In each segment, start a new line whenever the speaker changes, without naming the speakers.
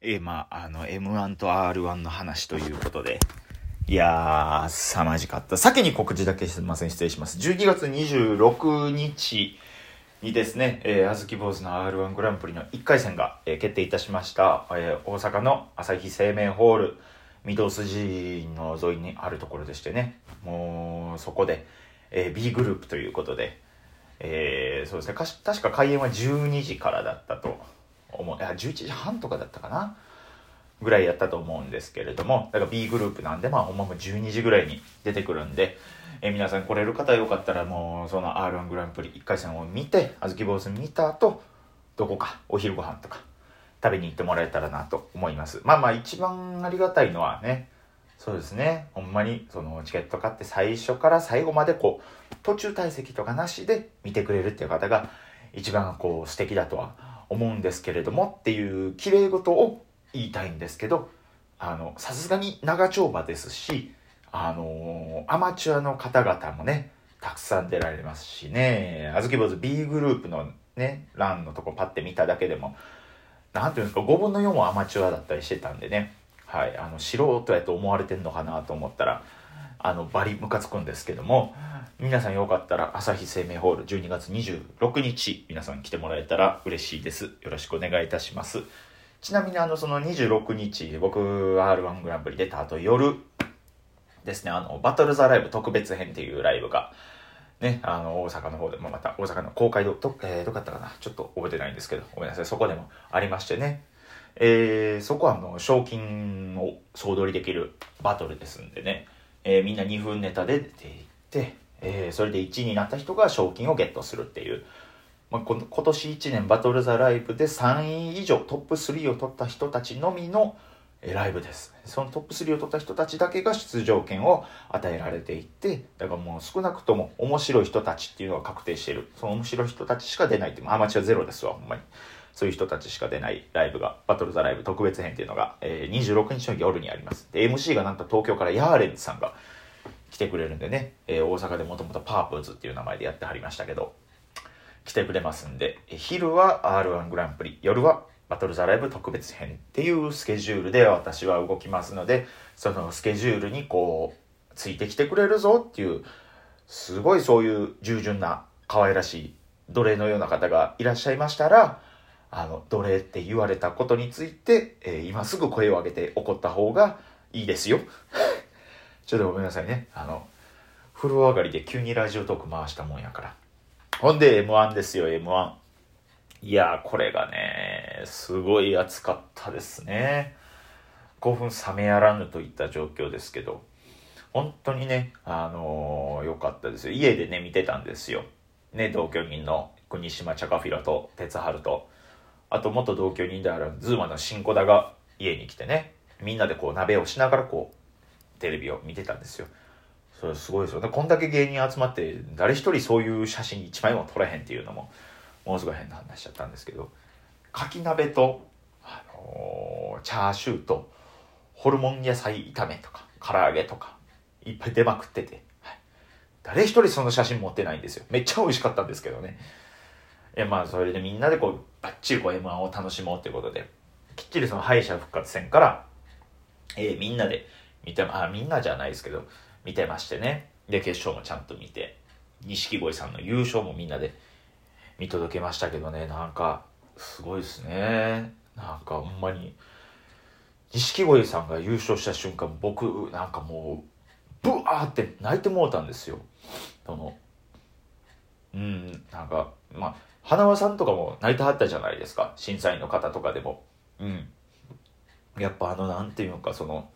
えー、まあ、あの、M1 と R1 の話ということで。いやー、凄まじかった。先に告知だけすみません。失礼します。12月26日にですね、えー、あずき坊主の R1 グランプリの1回戦が、えー、決定いたしました。えー、大阪の朝日生命ホール、御堂筋の沿いにあるところでしてね、もう、そこで、えー、B グループということで、えー、そうですね、確か開演は12時からだったと思う。いや、11時半とかだったかな？ぐらいやったと思うんですけれども、だから B グループなんで、まあほんまも12時ぐらいに出てくるんで、え、皆さん来れる方よかったらもうその R1 グランプリ1回戦を見て、あずき坊主見た後、どこかお昼ご飯とか食べに行ってもらえたらなと思います。まあまあ一番ありがたいのはね、そうですね、ほんまにそのチケット買って最初から最後までこう、途中退席とかなしで見てくれるっていう方が一番こう素敵だとは思うんですけれどもっていう綺麗事を言いたいんですけど、あの、さすがに長丁場ですし、あのー、アマチュアの方々もね、たくさん出られますしね、あずき坊主 B グループのね、ランのとこパッて見ただけでも、なんていうんですか、5分の4もアマチュアだったりしてたんでね、はい、あの、素人やと思われてんのかなと思ったら、あの、バリムカつくんですけども、皆さんよかったら朝日生命ホール12月26日皆さん来てもらえたら嬉しいです。よろしくお願いいたします。ちなみにあのその26日僕 R1 グランプリ出た後夜ですねあのバトルザライブ特別編っていうライブがね、あの、大阪の方でもまた、大阪の公開ど、ど、えー、どこだったかな？ちょっと覚えてないんですけど、ごめんなさい、そこでもありましてね。えー、そこはあの、賞金を総取りできるバトルですんでね、えー、みんな2分ネタで出ていって、えー、それで1位になった人が賞金をゲットするっていう、まあ、こ今年1年バトル・ザ・ライブで3位以上トップ3を取った人たちのみのライブです。そのトップ3を取った人たちだけが出場権を与えられていって、だからもう少なくとも面白い人たちっていうのが確定している。その面白い人たちしか出ないっていう、アマチュアゼロですわ、ほんまに。そういう人たちしか出ないライブが、バトル・ザ・ライブ特別編っていうのが、えー、26日の夜にあります。で、MC がなんと東京からヤーレンズさんが来てくれるんでね、えー、大阪でもともとパープーズっていう名前でやってはりましたけど、来てくれますんで、昼は R1 グランプリ、夜はバトルザライブ特別編っていうスケジュールで私は動きますので、そのスケジュールにこう、ついてきてくれるぞっていう、すごいそういう従順な可愛らしい奴隷のような方がいらっしゃいましたら、あの、奴隷って言われたことについて、えー、今すぐ声を上げて怒った方がいいですよ。ちょっとごめんなさいね。あの、風呂上がりで急にラジオトーク回したもんやから。ほんで M1 ですよ、M1。いやー、これがね、すごい暑かったですね。5分冷めやらぬといった状況ですけど、本当にね、あのー、よかったですよ。家でね、見てたんですよ。ね、同居人の国島チャカフィラと哲春と、あと元同居人であるズーマの新子田が家に来てね、みんなでこう鍋をしながらこう、テレビを見てたんですよ。それすごいですよね。こんだけ芸人集まって、誰一人そういう写真一枚も撮れへんっていうのも、ものすごい変な話だったんですけど、かき鍋と、あのー、チャーシューと、ホルモン野菜炒めとか、唐揚げとか、いっぱい出まくってて、はい、誰一人その写真持ってないんですよ。めっちゃ美味しかったんですけどね。え、まあ、それでみんなでこう、バッチリこう M1 を楽しもうっていうことで、きっちりその敗者復活戦から、えー、みんなで見て、あ、みんなじゃないですけど、見てましてね。で、決勝もちゃんと見て、錦鯉さんの優勝もみんなで見届けましたけどね、なんか、すごいですね。なんか、ほんまに、錦鯉さんが優勝した瞬間、僕、なんかもう、ブワーって泣いてもうたんですよ。その、うん、なんか、まあ、花輪さんとかも泣いてはったじゃないですか。審査員の方とかでも。うん。やっぱあの、なんていうのか、その、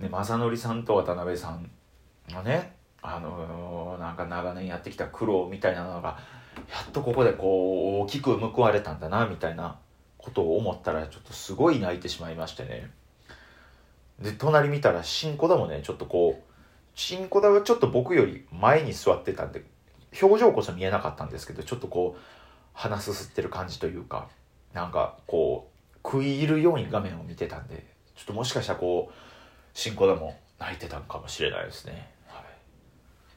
ね、正則さんと渡辺さんのね、あのー、なんか長年やってきた苦労みたいなのが、やっとここでこう、大きく報われたんだな、みたいなことを思ったら、ちょっとすごい泣いてしまいましてね。で、隣見たら、新子だもね、ちょっとこう、新子だはちょっと僕より前に座ってたんで、表情こそ見えなかったんですけど、ちょっとこう、鼻すすってる感じというか、なんかこう、食い入るように画面を見てたんで、ちょっともしかしたらこう、新子でも泣いてたんかもしれないですね。はい、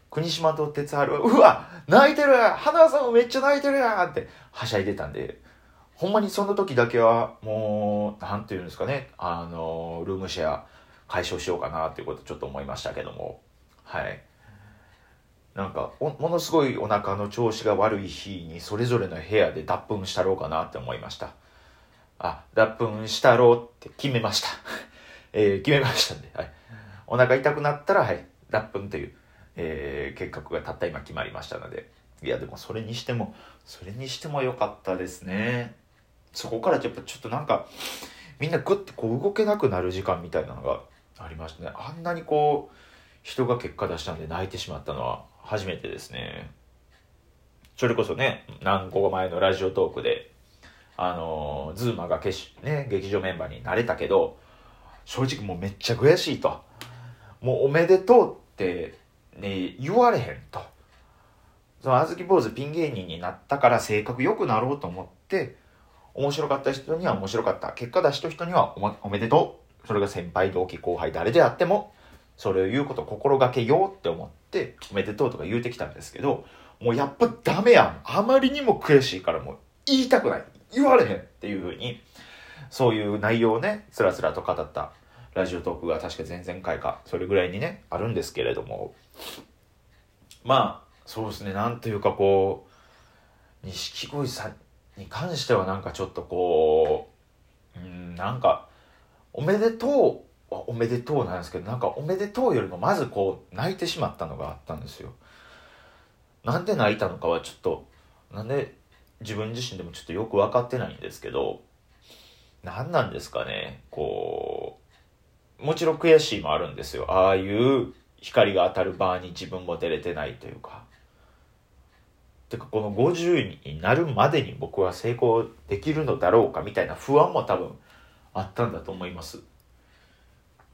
国島と哲治は、うわ泣いてる。花輪さんもめっちゃ泣いてるやんってはしゃいでたんで、ほんまにその時だけはもう、なんていうんですかね、あの、ルームシェア解消しようかなっていうことちょっと思いましたけども、はい。なんかものすごいお腹の調子が悪い日にそれぞれの部屋で脱粉したろうかなって思いました。あ脱粉したろうって決めました。えー、決めましたんで、はい、お腹痛くなったら、はい、脱粉という、えー、計画がたった今決まりましたので。いやでもそれにしてもそれにしても良かったですね。そこからやっぱちょっとなんかみんなグッてこう動けなくなる時間みたいなのがありましたね。あんなにこう人が結果出したんで泣いてしまったのは初めてですね。それこそね、何個前のラジオトークで、あのー、ズーマが決し、ね、劇場メンバーになれたけど、正直もうめっちゃ悔しいと。もうおめでとうって、ね、言われへんと。その、あずき坊主ピン芸人になったから性格良くなろうと思って、面白かった人には面白かった。結果出した人にはおめでとう。それが先輩、同期、後輩、誰であっても、それを言うこと心がけようって思って、おめでとうとか言うてきたんですけど、もうやっぱダメやん。あまりにも悔しいからもう言いたくない。言われへんっていう風に、そういう内容をね、つらつらと語った。ラジオトークが確か前々回か、それぐらいにね、あるんですけれども、まあ、そうですね、なんというかこう、錦鯉さんに関してはなんかちょっとこう、うん、なんか、おめでとうおめでとうなんですけどなんかおめでとうよりもまずこう泣いてしまったのがあったんですよ。なんで泣いたのかはちょっとなんで自分自身でもちょっとよく分かってないんですけど。何なんですかね。こうもちろん悔しいもあるんですよ。ああいう光が当たる場に自分も出れてないというか。てかこの50になるまでに僕は成功できるのだろうかみたいな不安も多分あったんだと思います。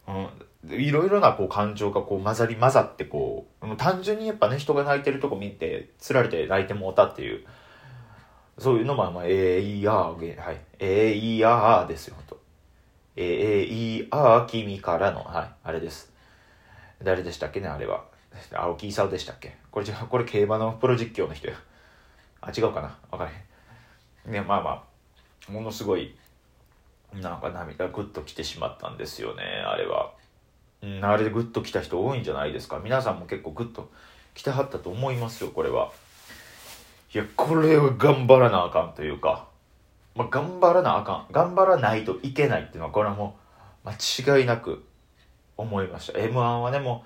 うん、いろいろなこう感情がこう混ざり混ざってこう単純にやっぱね人が泣いてるとこ見てつられて泣いてもうたっていうそういうのもまあえーいやーはい。えーいやーですよほんとえーいやー君からのはいあれです。誰でしたっけねあれは。青木功でしたっけ。これ違うこれ競馬のプロ実況の人やあ違うかな。分からへん。ねまあまあものすごいなんか涙ぐっと来てしまったんですよね、あれは。うん、あれでグッと来た人多いんじゃないですか。皆さんも結構グッと来てはったと思いますよ、これは。いや、これは頑張らなあかんというか、まあ、頑張らなあかん。頑張らないといけないっていうのは、これはもう間違いなく思いました。M1 はね、も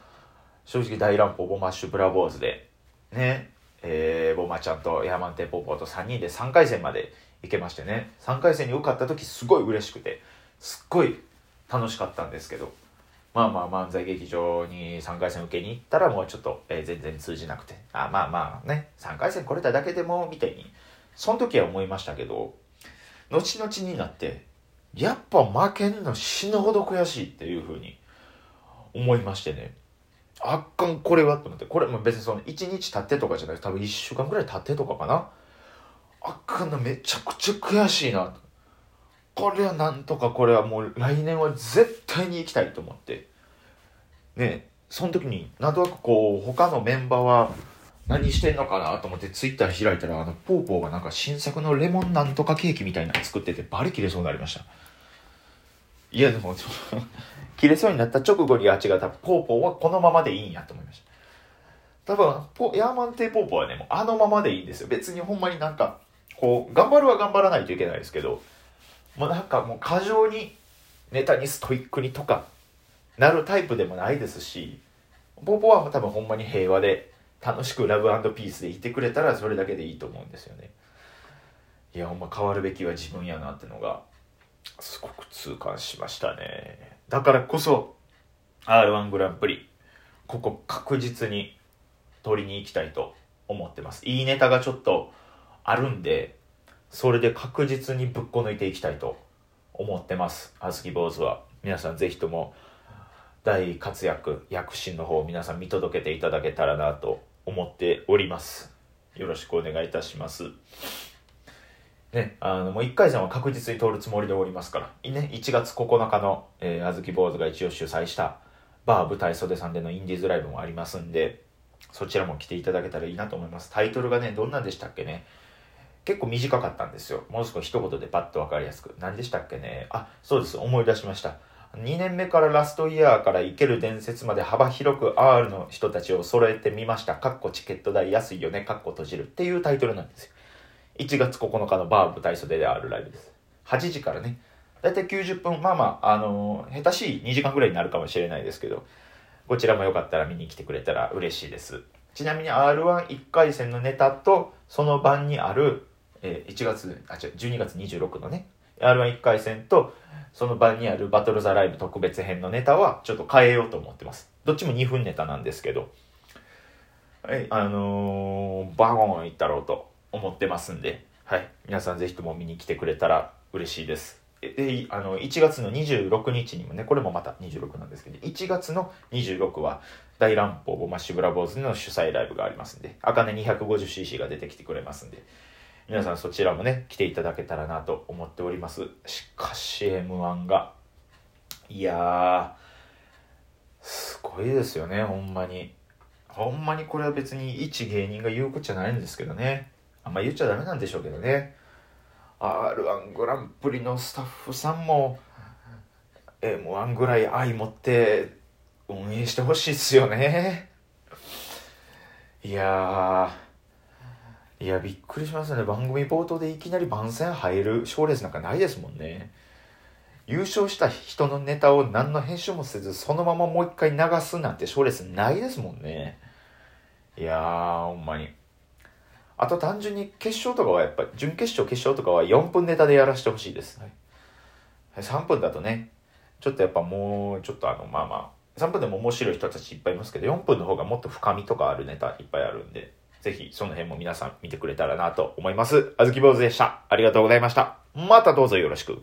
う正直大乱歩ボマッシュブラボーズで、ね、えー、ボマちゃんとヤマンテポポと3人で3回戦まで行けましてね。3回戦に受かった時すごい嬉しくてすっごい楽しかったんですけど。まあまあ漫才劇場に3回戦受けに行ったらもうちょっと、えー、全然通じなくて。あまあまあね。3回戦来れただけでもみたいに。その時は思いましたけど後々になってやっぱ負けんの死ぬほど悔しいっていうふうに思いましてね。あっかんこれはと思って。これも別にその1日経ってとかじゃなくて多分1週間ぐらい経ってとかかな。あかんのめちゃくちゃ悔しいな。これはなんとかこれはもう来年は絶対に行きたいと思って。ねその時になんとなくこう他のメンバーは何してんのかなと思ってツイッター開いたらあのポーポーがなんか新作のレモンなんとかケーキみたいなの作っててバリ切れそうになりました。いやでも切れそうになった直後にあ違う多分ポーポーはこのままでいいんやと思いました。多分ポヤーマンテーポーポーはねもうあのままでいいんですよ。別にほんまになんかこう、頑張るは頑張らないといけないですけど、もうなんかもう過剰にネタにストイックにとかなるタイプでもないですし、ポポは多分ほんまに平和で楽しくラブピースでいてくれたらそれだけでいいと思うんですよね。いや、ほんま変わるべきは自分やなってのが、すごく痛感しましたね。だからこそ、R1 グランプリ、ここ確実に取りに行きたいと思ってます。いいネタがちょっとあるんで、それで確実にぶっこ抜いていきたいと思ってます。あずき坊主は。皆さんぜひとも大活躍、躍進の方を皆さん見届けていただけたらなと思っております。よろしくお願いいたします。ね、あの、もう1回戦は確実に通るつもりでおりますから、ね、1月9日の、えー、あずき坊主が一応主催した、バー舞台袖さんでのインディーズライブもありますんで、そちらも来ていただけたらいいなと思います。タイトルがね、どんなんでしたっけね？結構短かったんですよ。もう少し一言でパッとわかりやすく。何でしたっけね。あ、そうです。思い出しました。2年目からラストイヤーから生ける伝説まで幅広く R の人たちを揃えてみました。かっこチケット代安いよね。かっこ閉じる。っていうタイトルなんですよ。1月9日のバー舞台袖であるライブです。8時からね。だいたい90分、まあまあ、あのー、下手しい2時間ぐらいになるかもしれないですけど、こちらもよかったら見に来てくれたら嬉しいです。ちなみに R11 回戦のネタと、その晩にある、えー、1月、あ、違う、12月26のね、R11 回戦と、その晩にあるバトルザライブ特別編のネタはちょっと変えようと思ってます。どっちも2分ネタなんですけど、はい、あのー、バゴン行ったろうと思ってますんで、はい、皆さんぜひとも見に来てくれたら嬉しいです。で、あの、1月の26日にもね、これもまた26なんですけど、1月の26は、大乱暴ボマッシュブラボーズの主催ライブがありますんで、あかね 250cc が出てきてくれますんで、皆さんそちらもね、来ていただけたらなと思っております。しかし M1 が、いやー、すごいですよね、ほんまに。ほんまにこれは別に一芸人が言うことじゃないんですけどね。あんま言っちゃダメなんでしょうけどね。R1 グランプリのスタッフさんも M1 ぐらい愛持って運営してほしいっすよね。いやいや、びっくりしますね。番組冒頭でいきなり番宣入る賞レースなんかないですもんね。優勝した人のネタを何の編集もせず、そのままもう一回流すなんて賞レースないですもんね。いやー、ほんまに。あと単純に決勝とかはやっぱり、準決勝、決勝とかは4分ネタでやらせてほしいです。はい、3分だとね、ちょっとやっぱもう、ちょっとあの、まあまあ、3分でも面白い人たちいっぱいいますけど、4分の方がもっと深みとかあるネタいっぱいあるんで、ぜひその辺も皆さん見てくれたらなと思います。あずき坊主でした。ありがとうございました。またどうぞよろしく。